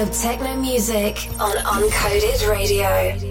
Dub techno music on Uncoded Radio.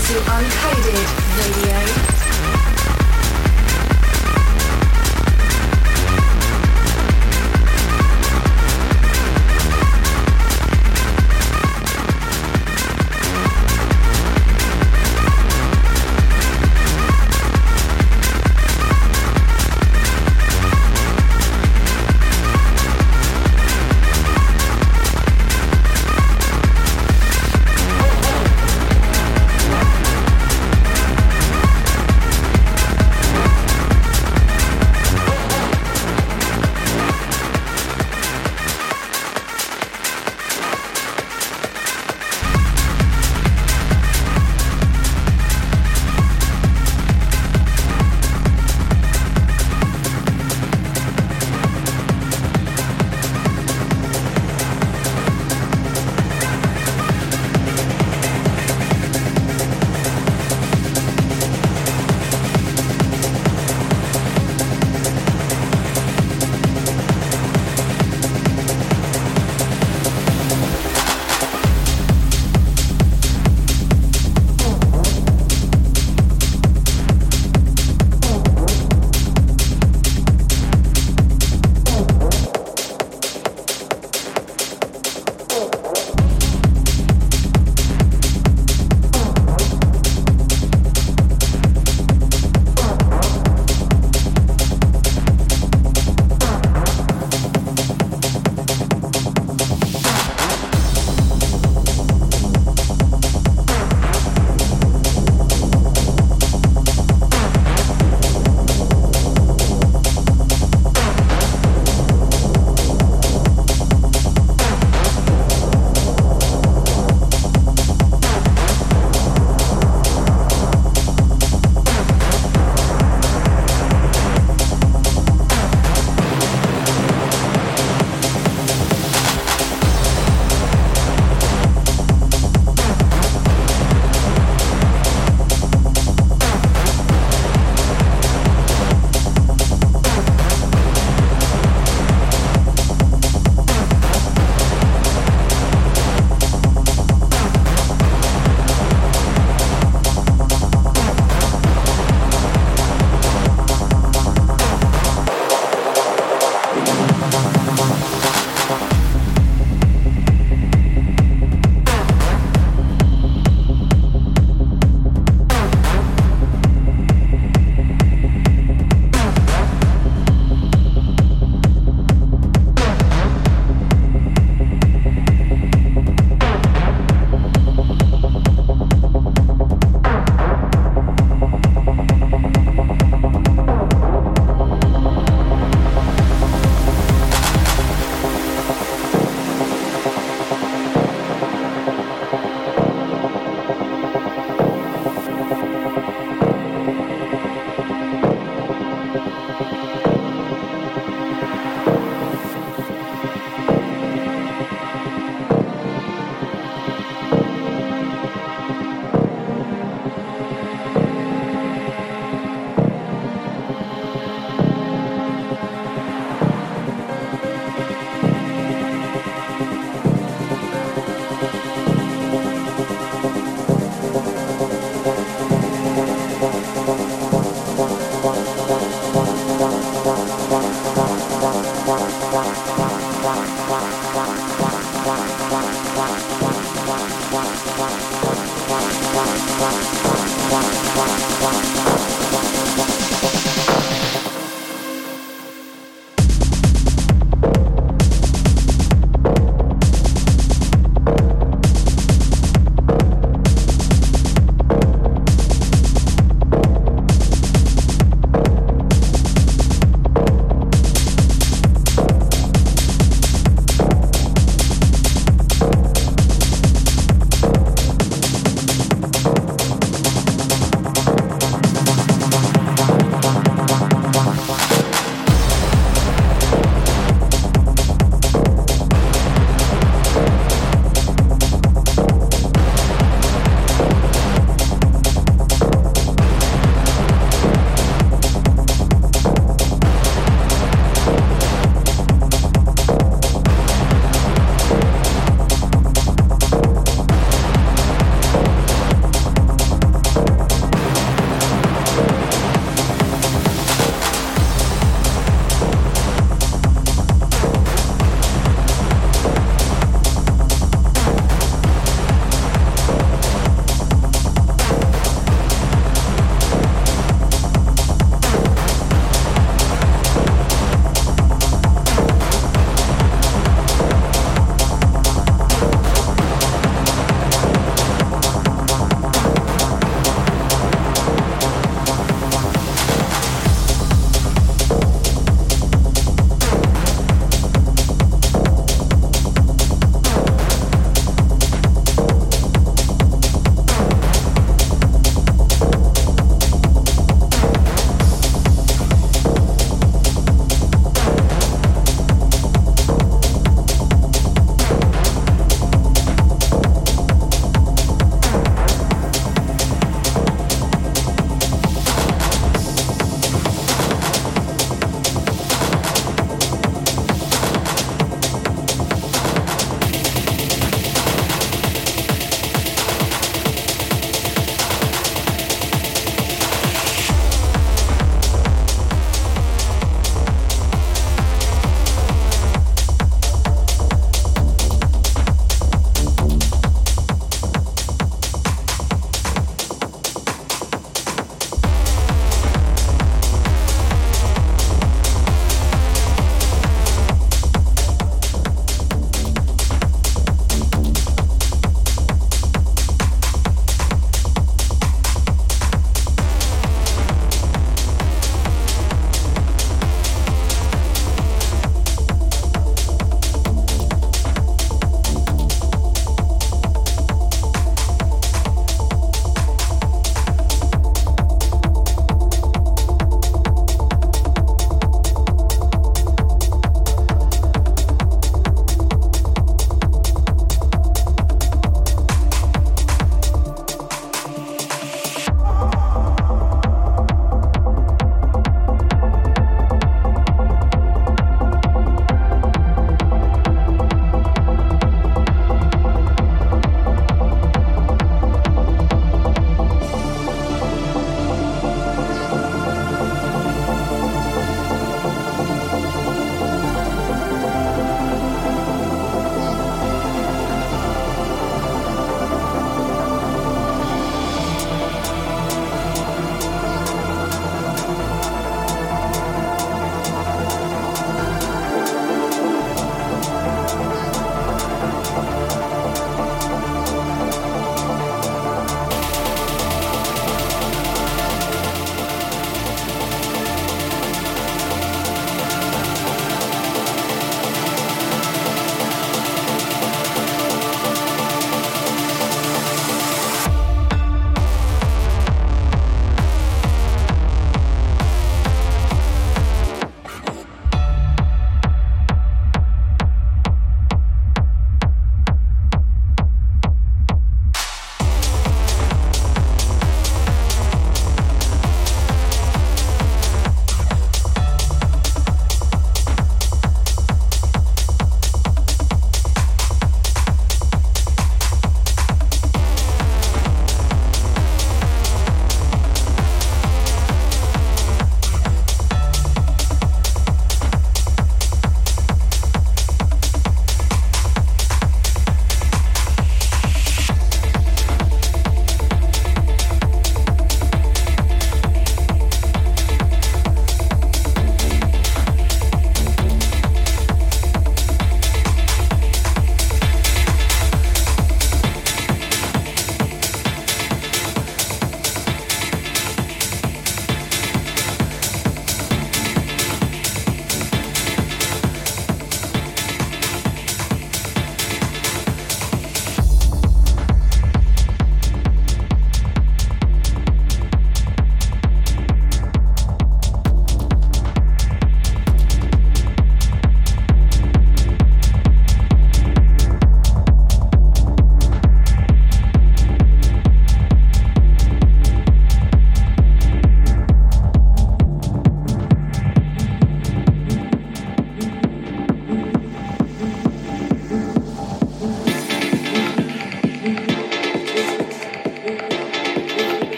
to Uncoded Radio.